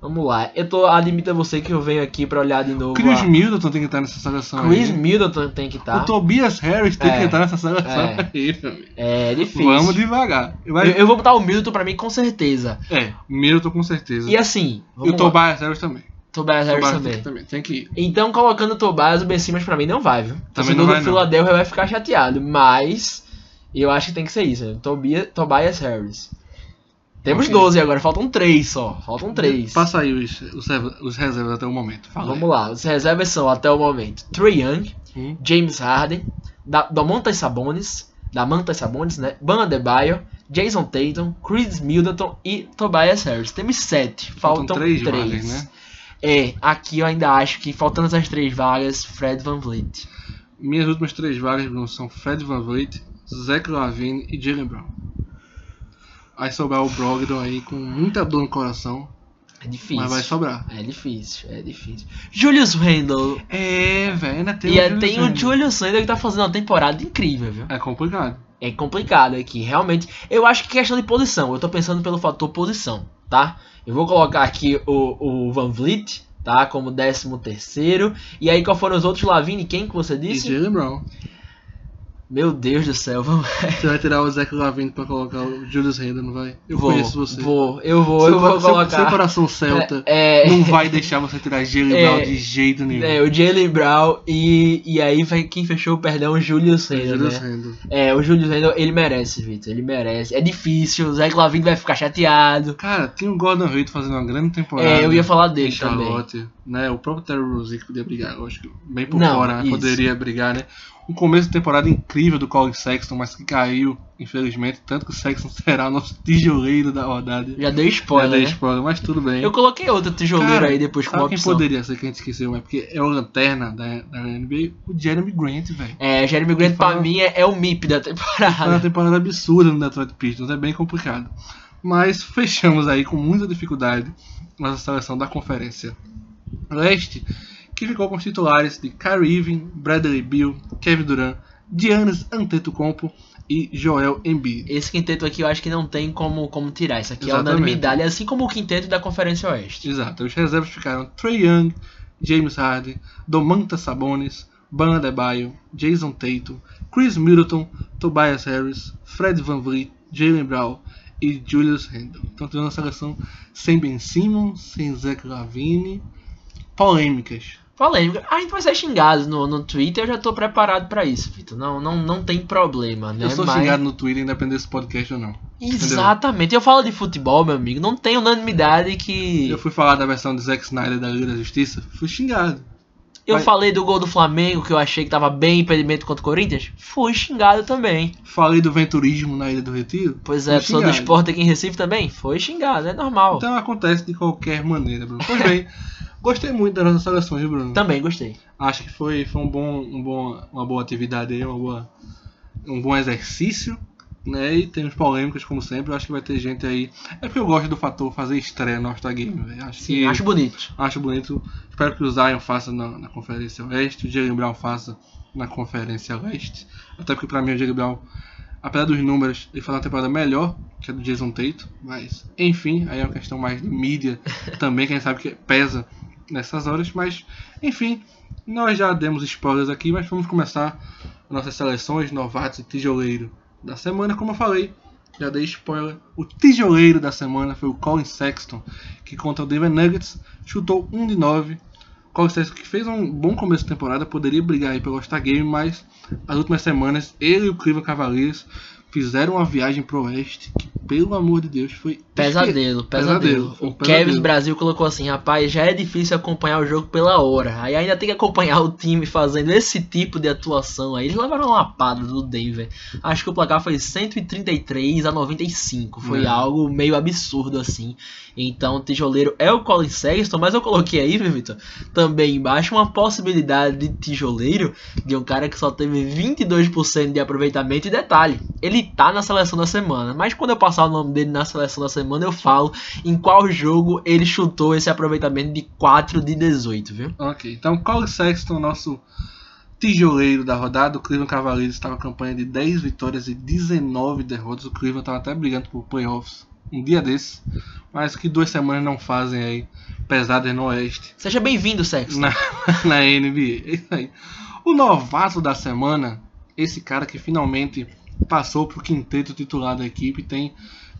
Vamos lá, eu tô admito a você que eu venho aqui pra olhar de novo. Chris a- Middleton tem que estar nessa seleção Chris aí. Middleton tem que estar. O Tobias Harris tem É. que entrar nessa seleção É. aí. É difícil. Vamos devagar. Eu, Vai... eu vou botar o Middleton pra mim com certeza. É, Middleton com certeza. E assim, E o lá. Tobias Harris também. Tobias Harris Tobias também. também. Tem que ir. Então, colocando o Tobias, o Ben Simmons pra mim não vai, viu? O Também torcedor não vai. Philadelphia vai ficar chateado, mas eu acho que tem que ser isso. Né? Tobia, Tobias Harris. Temos Ok. 12 agora, faltam 3 só. Faltam 3. Passa aí os, os, os reservas até o momento. Fala Vamos lá, as reservas são até o momento Trey Young, aí. Hum. James Harden, da, Domantas Sabonis, Damantas Sabonis, né? Ban Adebayo, Jason Tatum, Chris Middleton e Tobias Harris. Temos 7, faltam, Faltam três 3. vagas, né? É, aqui eu ainda acho que faltando essas três vagas, Fred Van Vliet. Minhas últimas três vagas Bruno, são Fred Van Vliet, Zach Lavine e Jalen Brown. Aí sobrar o Brogdon aí com muita dor no coração, É difícil. mas vai sobrar. É difícil, é difícil. Julius Randle. É, velho, ainda tem e o é- Julius tem o. Julius Randle que tá fazendo uma temporada incrível, viu? É complicado. É complicado aqui, realmente. Eu acho que questão de posição. Eu tô pensando pelo fator posição, tá? Eu vou colocar aqui o, o Van Vliet, tá? Como 13 terceiro. E aí, qual foram os outros? Lavine, quem que você E disse? Jalen Brown. Meu Deus do céu, vamos. Você vai tirar o Zach Lavine pra colocar o Julius Randle, não vai? Eu vou, conheço você. Vou, eu vou, seu, eu vou seu- colocar. seu coração celta É, é, não vai deixar você tirar Jalen É, Brown de jeito nenhum. é, o Jalen Brown e, e aí vai quem fechou o perdão, o Julius Randle, Julius né? Randle. É, o Julius Randle, ele merece, Vitor, ele merece. É difícil, o Zé Lavine vai ficar chateado. Cara, tem o Gordon Hayward fazendo uma grande temporada. É, eu ia falar dele também. Charlotte, né? O próprio Terry Rozier podia brigar, eu acho que bem por Não, fora isso. poderia brigar, né? Um começo de temporada incrível do Colin Sexton, mas que caiu, infelizmente, tanto que o Sexton [LAUGHS] será o nosso tijoleiro da rodada. Já dei Já spoiler, dei né? spoiler, mas tudo bem. Eu coloquei outro tijoleiro Cara, aí depois como Sabe quem opção. poderia ser que a gente esqueceu, mas porque é o lanterna da, da NBA? O Jeremy Grant, velho. É, Jeremy Grant Fala- pra mim é, é o MIP da Foi uma temporada. temporada absurda no Detroit Pistons, é bem complicado. Mas fechamos aí com muita dificuldade nossa seleção da Conferência Leste, que ficou com os titulares de Kyrie Irving, Bradley Beal, Kevin Durant, Giannis Antetokounmpo e Joel Embiid. Esse quinteto aqui eu acho que não tem como, como tirar. Isso aqui Exatamente. é unanimidade, assim como o quinteto da Conferência Oeste. Exato, os reservas ficaram Trey Young, James Harden, Domantas Sabonis, Ban Adebayo, Jason Tatum, Chris Middleton, Tobias Harris, Fred Van Vliet, Jalen Brown e Julius Randle. Então temos uma seleção sem Ben Simmons, sem Zach Lavine, polêmicas. Polêmica. A gente vai ser xingado no, no Twitter, eu já tô preparado pra isso, Vitor. Não, não, não tem problema, né? Eu sou Mas- xingado no Twitter, independente desse podcast ou não. Exatamente. Eu falo de futebol, meu amigo. Não tem unanimidade que. Eu fui falar da versão de Zack Snyder da Liga da Justiça, fui xingado. Eu Mas- falei do gol do Flamengo, que eu achei que tava bem impedimento contra o Corinthians. Fui xingado também. Falei do venturismo na Ilha do Retiro. Pois é, sou do esporte aqui em Recife também. Foi xingado, é normal. Então acontece de qualquer maneira, Bruno. Pois bem, [LAUGHS] gostei muito das nossas seleções, Bruno. Também gostei. Acho que foi, foi um bom, um bom, uma boa atividade aí, uma boa, um bom exercício, né? E temos polêmicas como sempre. Eu acho que vai ter gente aí. É porque eu gosto do fator fazer estreia no All-Star Game. Acho Sim, que acho bonito. acho bonito. Espero que o Zion faça na, na Conferência Oeste, o Jalen Brown faça na Conferência Leste. Até porque pra mim o Jalen Brown, apesar dos números, ele faz uma temporada melhor que a do Jason Tatum. Mas, enfim, aí é uma questão mais de mídia [LAUGHS] também, quem sabe que pesa nessas horas. Mas, enfim, nós já demos spoilers aqui, mas vamos começar nossas seleções, novatos e tijoleiro da semana. Como eu falei, já dei spoiler. O tijoleiro da semana foi o Colin Sexton, que contra o Denver Nuggets chutou 1 de 9. Colin Sexton que fez um bom começo de temporada, poderia brigar aí pelo All-Star Game, mas as últimas semanas ele e o Cleveland Cavaliers fizeram uma viagem pro Oeste que, pelo amor de Deus, foi Pesadelo, pesadelo. Pesadelo, um O. Kevin Brasil colocou assim, rapaz, já é difícil acompanhar o jogo pela hora. Aí ainda tem que acompanhar o time fazendo esse tipo de atuação aí. Eles levaram uma lapada do Denver. Acho que o placar foi 133 a 95. Foi É. algo meio absurdo assim. Então o tijoleiro é o Colin Sexton, mas eu coloquei aí, Vitor, também embaixo uma possibilidade de tijoleiro de um cara que só teve 22% de aproveitamento. E detalhe, ele tá na seleção da semana. Mas quando eu passar o nome dele na seleção da semana, eu falo em qual jogo ele chutou esse aproveitamento de 4 de 18, viu? Ok, então Colin Sexton, nosso tijoleiro da rodada. O Cleveland Cavaliers estava com campanha de 10 vitórias e 19 derrotas. O Cleveland estava até brigando por playoffs um dia desses, mas que duas semanas não fazem aí pesadas no Oeste Seja bem-vindo, Sexton. na, [LAUGHS] na NBA. É isso aí. O novato da semana, esse cara que finalmente passou pro quinteto titular da equipe, tem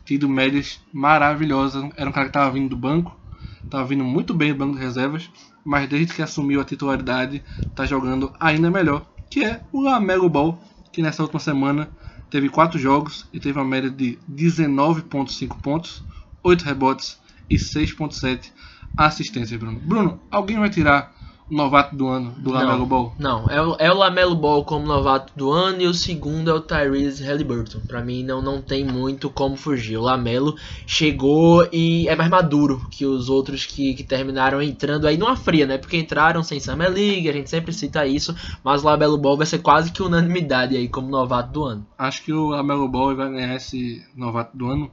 tido médias maravilhosas. Era um cara que estava vindo do banco, estava vindo muito bem do banco de reservas, mas desde que assumiu a titularidade, está jogando ainda melhor, que é o Lamelo Ball, que nessa última semana teve 4 jogos e teve uma média de 19.5 pontos, 8 rebotes e 6.7 assistências, Bruno. Bruno, alguém vai tirar o novato do ano do Lamelo Não. Ball? Não, é o, é o Lamelo Ball como novato do ano e o segundo é o Tyrese Halliburton. Pra mim não, não tem muito como fugir. O Lamelo chegou e é mais maduro que os outros que, que terminaram entrando aí numa fria, né? Porque entraram sem Summer League, a gente sempre cita isso, mas o Lamelo Ball vai ser quase que unanimidade aí como novato do ano. Acho que o Lamelo Ball vai ganhar esse novato do ano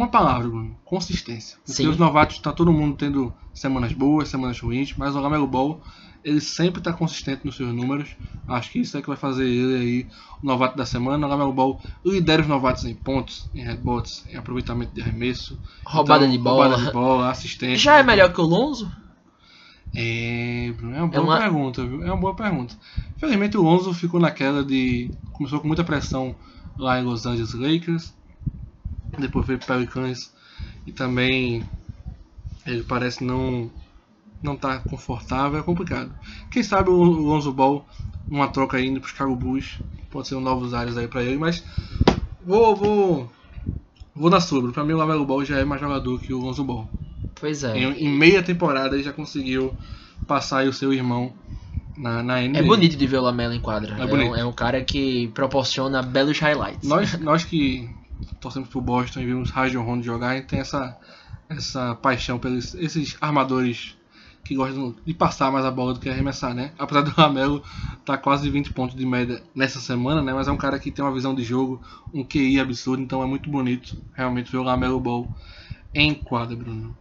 uma palavra, Bruno. Consistência. Porque Sim. os novatos tá todo mundo tendo semanas boas, semanas ruins, mas o Lamelo Ball ele sempre está consistente nos seus números. Acho que isso é que vai fazer ele aí o novato da semana. O Lamelo Ball lidera os novatos em pontos, em rebotes, em aproveitamento de arremesso, Roubada Então, de bola. roubada de bola, assistência. Já é melhor que o Lonzo? É, Bruno, é uma É boa uma- pergunta, viu? É uma boa pergunta. Infelizmente o Lonzo ficou naquela de. Começou com muita pressão lá em Los Angeles Lakers. Depois veio pro Pelicans. E também ele parece não não tá confortável, é complicado. Quem sabe o Lonzo Ball, uma troca indo pro Chicago Bulls, pode ser um novos áreas aí pra ele, mas vou vou vou na sobre. Pra mim o Lamelo Ball já é mais jogador que o Lonzo Ball. Pois é. Em, em meia temporada ele já conseguiu passar aí o seu irmão na, na NBA. É bonito de ver o Lamelo em quadra. É É, bonito. um, é um cara que proporciona belos highlights. Nós, nós que torcemos pro Boston e vimos Rajon Rondo jogar, gente tem essa, essa paixão pelos esses armadores que gosta de passar mais a bola do que arremessar, né? Apesar do Lamelo tá quase 20 pontos de média nessa semana, né? Mas é um cara que tem uma visão de jogo, um QI absurdo, então é muito bonito realmente ver o Lamelo Ball em quadra, Bruno.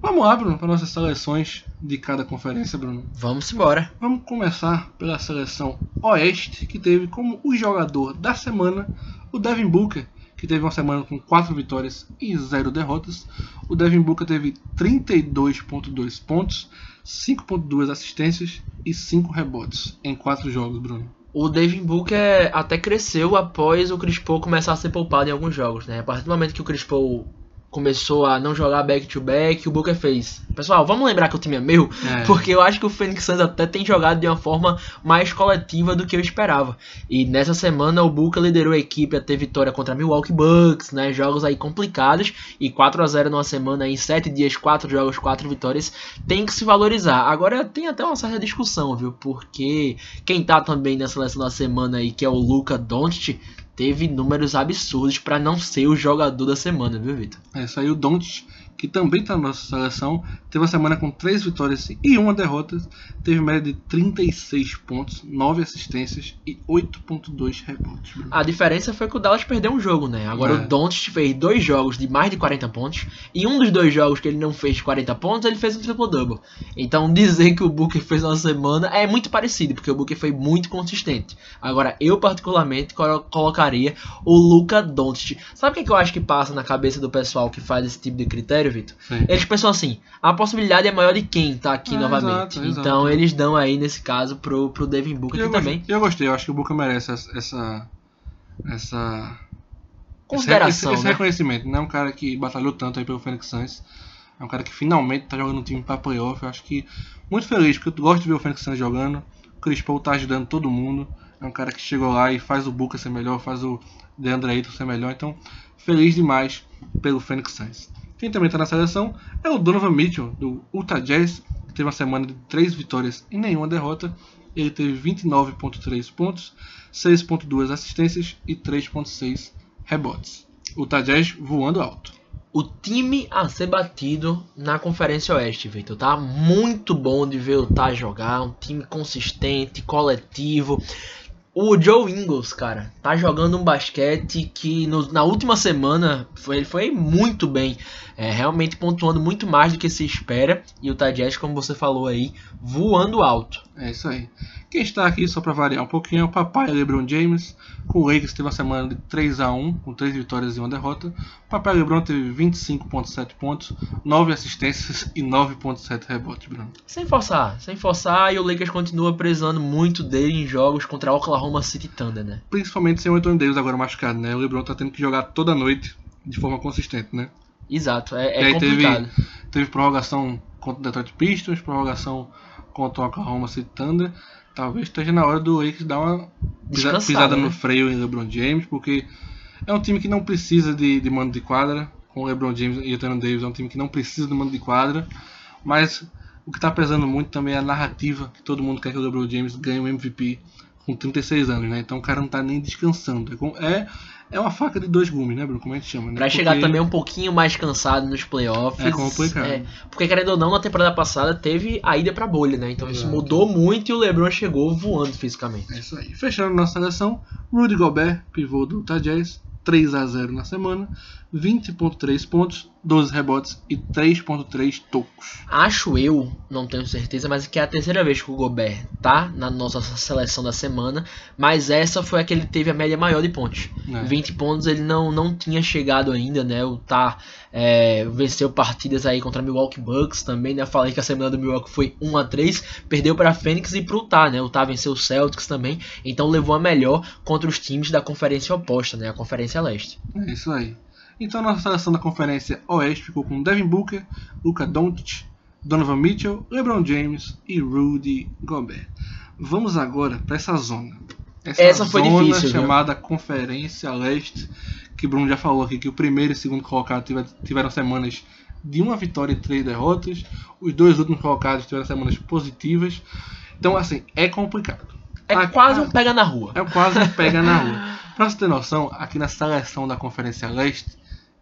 Vamos lá, Bruno, para nossas seleções de cada conferência, Bruno. Vamos embora. Vamos começar pela seleção Oeste, que teve como o jogador da semana o Devin Booker, que teve uma semana com 4 vitórias e 0 derrotas. O Devin Booker teve 32.2 pontos, 5.2 assistências e 5 rebotes em 4 jogos, Bruno. O Devin Booker até cresceu após o Chris Paul começar a ser poupado em alguns jogos, né? A partir do momento que o Chris Paul começou a não jogar back-to-back, o Booker fez. Pessoal, vamos lembrar que o time é meu, É. [LAUGHS] porque eu acho que o Phoenix Suns até tem jogado de uma forma mais coletiva do que eu esperava. E nessa semana o Booker liderou a equipe a ter vitória contra Milwaukee Bucks, né? Jogos aí complicados e 4 a 0 numa semana em 7 dias, 4 jogos, 4 vitórias, tem que se valorizar. Agora tem até uma certa discussão, viu? Porque quem tá também na seleção da semana aí, que é o Luca Doncic, teve números absurdos pra não ser o jogador da semana, viu, Vitor? É o Doncic, que também está na nossa seleção, teve uma semana com 3 vitórias e 1 derrota, teve média de 36 pontos, 9 assistências e 8.2 rebotes. A diferença foi que o Dallas perdeu um jogo, né? Agora É. o Doncic fez dois jogos de mais de 40 pontos e um dos dois jogos que ele não fez de 40 pontos, ele fez um triple-double. Então dizer que o Booker fez uma semana é muito parecido, porque o Booker foi muito consistente. Agora eu particularmente colo- colocaria o Luca Doncic. Sabe o que, que eu acho que passa na cabeça do pessoal que faz esse tipo de critério, Vitor? Sim. Eles pensam assim, a possibilidade é maior de quem tá aqui É, novamente. exato, exato. Então eles dão aí, nesse caso, pro, pro Devin Booker, eu, também. eu gostei, eu acho que o Booker merece essa. essa, Consideração, esse, esse né? reconhecimento, não é um cara que batalhou tanto aí pelo Phoenix Suns. É um cara que finalmente tá jogando um time pra playoff. Eu acho que muito feliz, porque eu gosto de ver o Phoenix Suns jogando. O Chris Paul tá ajudando todo mundo. É um cara que chegou lá e faz o Booker ser melhor, faz o DeAndre Ayton ser melhor. Então, feliz demais pelo Phoenix Suns. Quem também tá na seleção é o Donovan Mitchell, do Utah Jazz, que teve uma semana de 3 vitórias e nenhuma derrota. Ele teve 29.3 pontos, 6.2 assistências e 3.6 rebotes. Utah Jazz voando alto. o time a ser batido na Conferência Oeste, Victor. Tá muito bom de ver o Tá jogar, um time consistente, coletivo. O Joe Ingles, cara, tá jogando um basquete que no- na última semana foi, ele foi muito bem, é, realmente pontuando muito mais do que se espera. E o Tajaz, como você falou aí, voando alto. É isso aí. Quem está aqui, só para variar um pouquinho, é o papai LeBron James. Com o Lakers teve uma semana de 3 a 1 com 3 vitórias e uma derrota. O papai LeBron teve 25.7 pontos, 9 assistências e 9.7 rebotes, Bruno. Sem forçar, sem forçar, e o Lakers continua precisando muito dele em jogos contra o Oklahoma City Thunder, né? Principalmente sem o Anthony Davis agora machucado, né? O LeBron tá tendo que jogar toda noite de forma consistente, né? Exato, é, é aí teve- complicado. Teve prorrogação contra o Detroit Pistons, prorrogação contra o Oklahoma City Thunder. Talvez esteja na hora do Lakers dar uma Descansar, pisada né? no freio em LeBron James, porque é um time que não precisa de, de mando de quadra. Com o LeBron James e Anthony Davis é um time que não precisa de mando de quadra. Mas o que está pesando muito também é a narrativa que todo mundo quer que o LeBron James ganhe o MVP com 36 anos, né? Então o cara não tá nem descansando. É, é, é uma faca de dois gumes, né, Bruno? Como a gente chama, né? Vai chegar Porque- também um pouquinho mais cansado nos playoffs. É complicado. É, porque querendo ou não, na temporada passada teve a ida pra bolha, né? Então isso Exato. mudou muito e o LeBron chegou voando fisicamente. É isso aí. Fechando nossa seleção, Rudy Gobert, pivô do Utah Jazz, 3 a 0 na semana, 20.3 pontos, 12 rebotes e 3.3 tocos. Acho eu, não tenho certeza, mas que é a terceira vez que o Gobert tá na nossa seleção da semana, mas essa foi a que ele teve a média maior de pontos. né? 20 pontos ele não, não tinha chegado ainda, né? O Tá é, venceu partidas aí contra Milwaukee Bucks também, né? Falei que a semana do Milwaukee foi 1 a 3 perdeu para Phoenix e pro Tá, né? O Tá venceu o Celtics também, então levou a melhor contra os times da conferência oposta, né? A Conferência Leste. É isso aí. Então nossa seleção da Conferência Oeste ficou com Devin Booker, Luka Doncic, Donovan Mitchell, LeBron James e Rudy Gobert. Vamos agora para essa zona. Essa foi zona difícil, viu? chamada Conferência Leste, que o Bruno já falou aqui que o primeiro e o segundo colocado tiver- tiveram semanas de uma vitória e três derrotas. Os dois últimos colocados tiveram semanas positivas. Então assim, é complicado. É Ah, quase ah, um pega na rua. é quase um pega na rua. [LAUGHS] Pra você ter noção, aqui na seleção da Conferência Leste,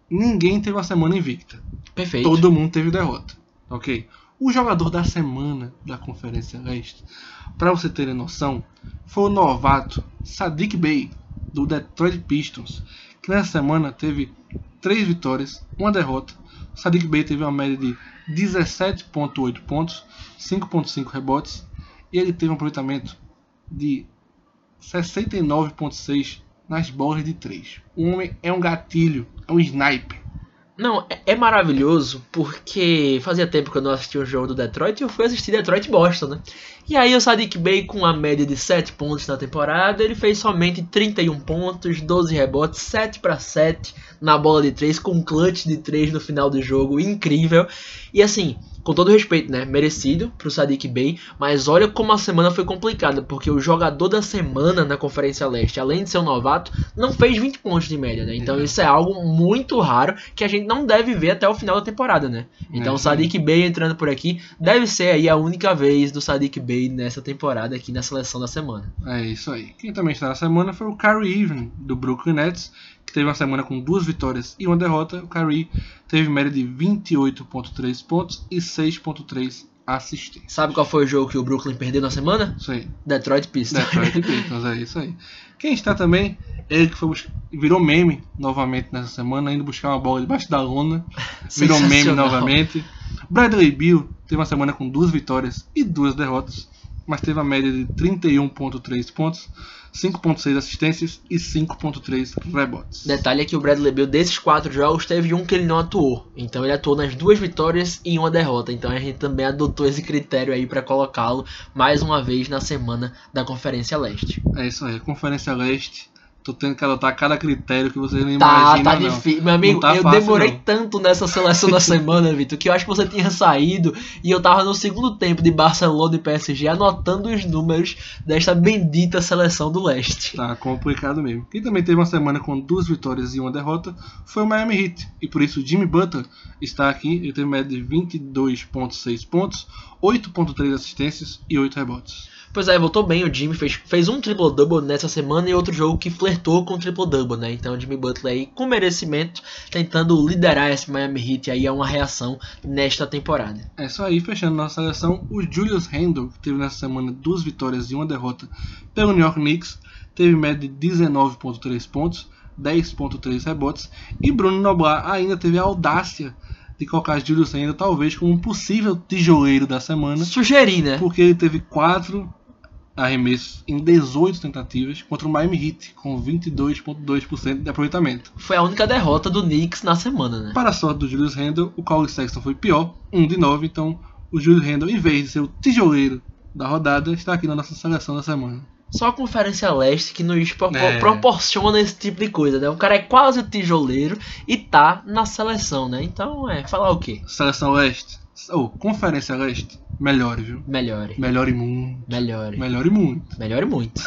ninguém teve uma semana invicta. Perfeito. Todo mundo teve derrota. Ok? O jogador da semana da Conferência Leste, para você terem noção, foi o novato Sadiq Bey, do Detroit Pistons, que nessa semana teve 3 vitórias, uma derrota. O Sadiq Bey teve uma média de 17,8 pontos, 5,5 rebotes e ele teve um aproveitamento de 69,6 nas bolas de 3. O homem é um gatilho, é um sniper. Não, é, é maravilhoso porque fazia tempo que eu não assistia um jogo do Detroit e eu fui assistir Detroit Boston, né? E aí o Sadiq Bey com a média de 7 pontos na temporada, ele fez somente 31 pontos, 12 rebotes, 7 para 7 na bola de 3 com um clutch de 3 no final do jogo, incrível. E assim, com todo respeito, né? Merecido pro Sadiq Bey, mas olha como a semana foi complicada, porque o jogador da semana na Conferência Leste, além de ser um novato, não fez 20 pontos de média, né? Então é. isso é algo muito raro que a gente não deve ver até o final da temporada, né? Então é, o Sadiq Bey entrando por aqui deve ser aí a única vez do Sadiq Bey nessa temporada aqui na seleção da semana. É isso aí. Quem também está na semana foi o Kyrie Irving do Brooklyn Nets, teve uma semana com duas vitórias e uma derrota. O Kyrie teve média de 28.3 pontos e 6.3 assistências. Sabe qual foi o jogo que o Brooklyn perdeu na semana? Isso aí. Detroit Pistons. Detroit [LAUGHS] Pistons, é isso aí. Quem está também, ele que foi virou meme novamente nessa semana, indo buscar uma bola debaixo da lona. [LAUGHS] Virou meme novamente. Bradley Bill teve uma semana com duas vitórias e duas derrotas, mas teve a média de 31.3 pontos 5.6 assistências e 5.3 rebotes. Detalhe é que o Bradley Beal desses quatro jogos teve um que ele não atuou. Então ele atuou nas duas vitórias e uma derrota. Então a gente também adotou esse critério aí para colocá-lo mais uma vez na semana da Conferência Leste. É isso aí, Conferência Leste Tô tendo que adotar cada critério que você nem tá, imagina. Tá, difícil. Meu amigo, tá eu fácil, demorei não. tanto nessa seleção da [LAUGHS] semana, Vitor, que eu acho que você tinha saído e eu tava no segundo tempo de Barcelona e PSG anotando os números desta bendita seleção do leste. Tá complicado mesmo. Quem também teve uma semana com duas vitórias e uma derrota foi o Miami Heat. E por isso o Jimmy Butler está aqui. Ele teve média de 22,6 pontos, 8,3 assistências e 8 rebotes. Pois é, voltou bem o Jimmy, fez, fez um triple-double nessa semana e outro jogo que flertou com triple-double, né? Então o Jimmy Butler aí, com merecimento, tentando liderar esse Miami Heat aí a uma reação nesta temporada. É só aí, fechando nossa seleção, o Julius Randle, que teve nessa semana duas vitórias e uma derrota pelo New York Knicks, teve média de 19.3 pontos, 10.3 rebotes, e Bruno Noblar ainda teve a audácia de colocar Julius Randle talvez como um possível tijoleiro da semana. Sugerir, né? Porque ele teve quatro arremessos em 18 tentativas contra o Miami Heat, com 22,2% de aproveitamento. Foi a única derrota do Knicks na semana, né? Para a sorte do Julius Randle, o Colin Sexton foi pior, 1 de 9, então o Julius Randle, em vez de ser o tijoleiro da rodada, está aqui na nossa seleção da semana. Só a Conferência Leste que nos pro é. proporciona esse tipo de coisa, né? O cara é quase tijoleiro e tá na seleção, né? Então, é, falar o quê? Seleção Leste. Ou, oh, Conferência Leste Melhore, viu? Melhore. Melhore muito. Melhore. Melhore muito. Melhore muito.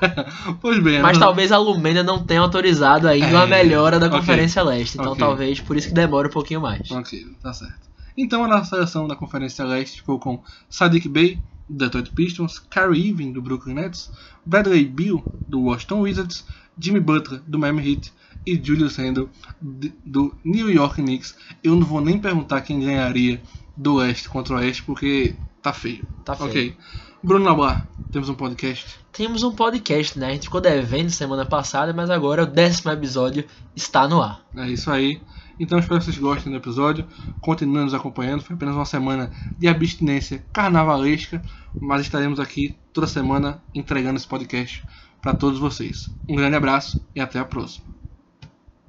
[LAUGHS] pois bem. Mas talvez a Lumena não tenha autorizado ainda é... a melhora da Conferência okay. Leste. Então okay. talvez por isso que demore um pouquinho mais. Ok, tá certo. Então a nossa seleção da Conferência Leste ficou com Sadiq Bey, do Detroit Pistons, Kyrie Irving, do Brooklyn Nets, Bradley Beal, do Washington Wizards, Jimmy Butler, do Miami Heat e Julius Randle, do New York Knicks. Eu não vou nem perguntar quem ganharia do Oeste contra o Oeste, porque tá feio. Tá feio. Ok. Bruno Nabar, temos um podcast? Temos um podcast, né? A gente ficou devendo semana passada, mas agora o décimo episódio está no ar. É isso aí. Então espero que vocês gostem do episódio. Continuem nos acompanhando. Foi apenas uma semana de abstinência carnavalesca, mas estaremos aqui toda semana entregando esse podcast para todos vocês. Um grande abraço e até a próxima.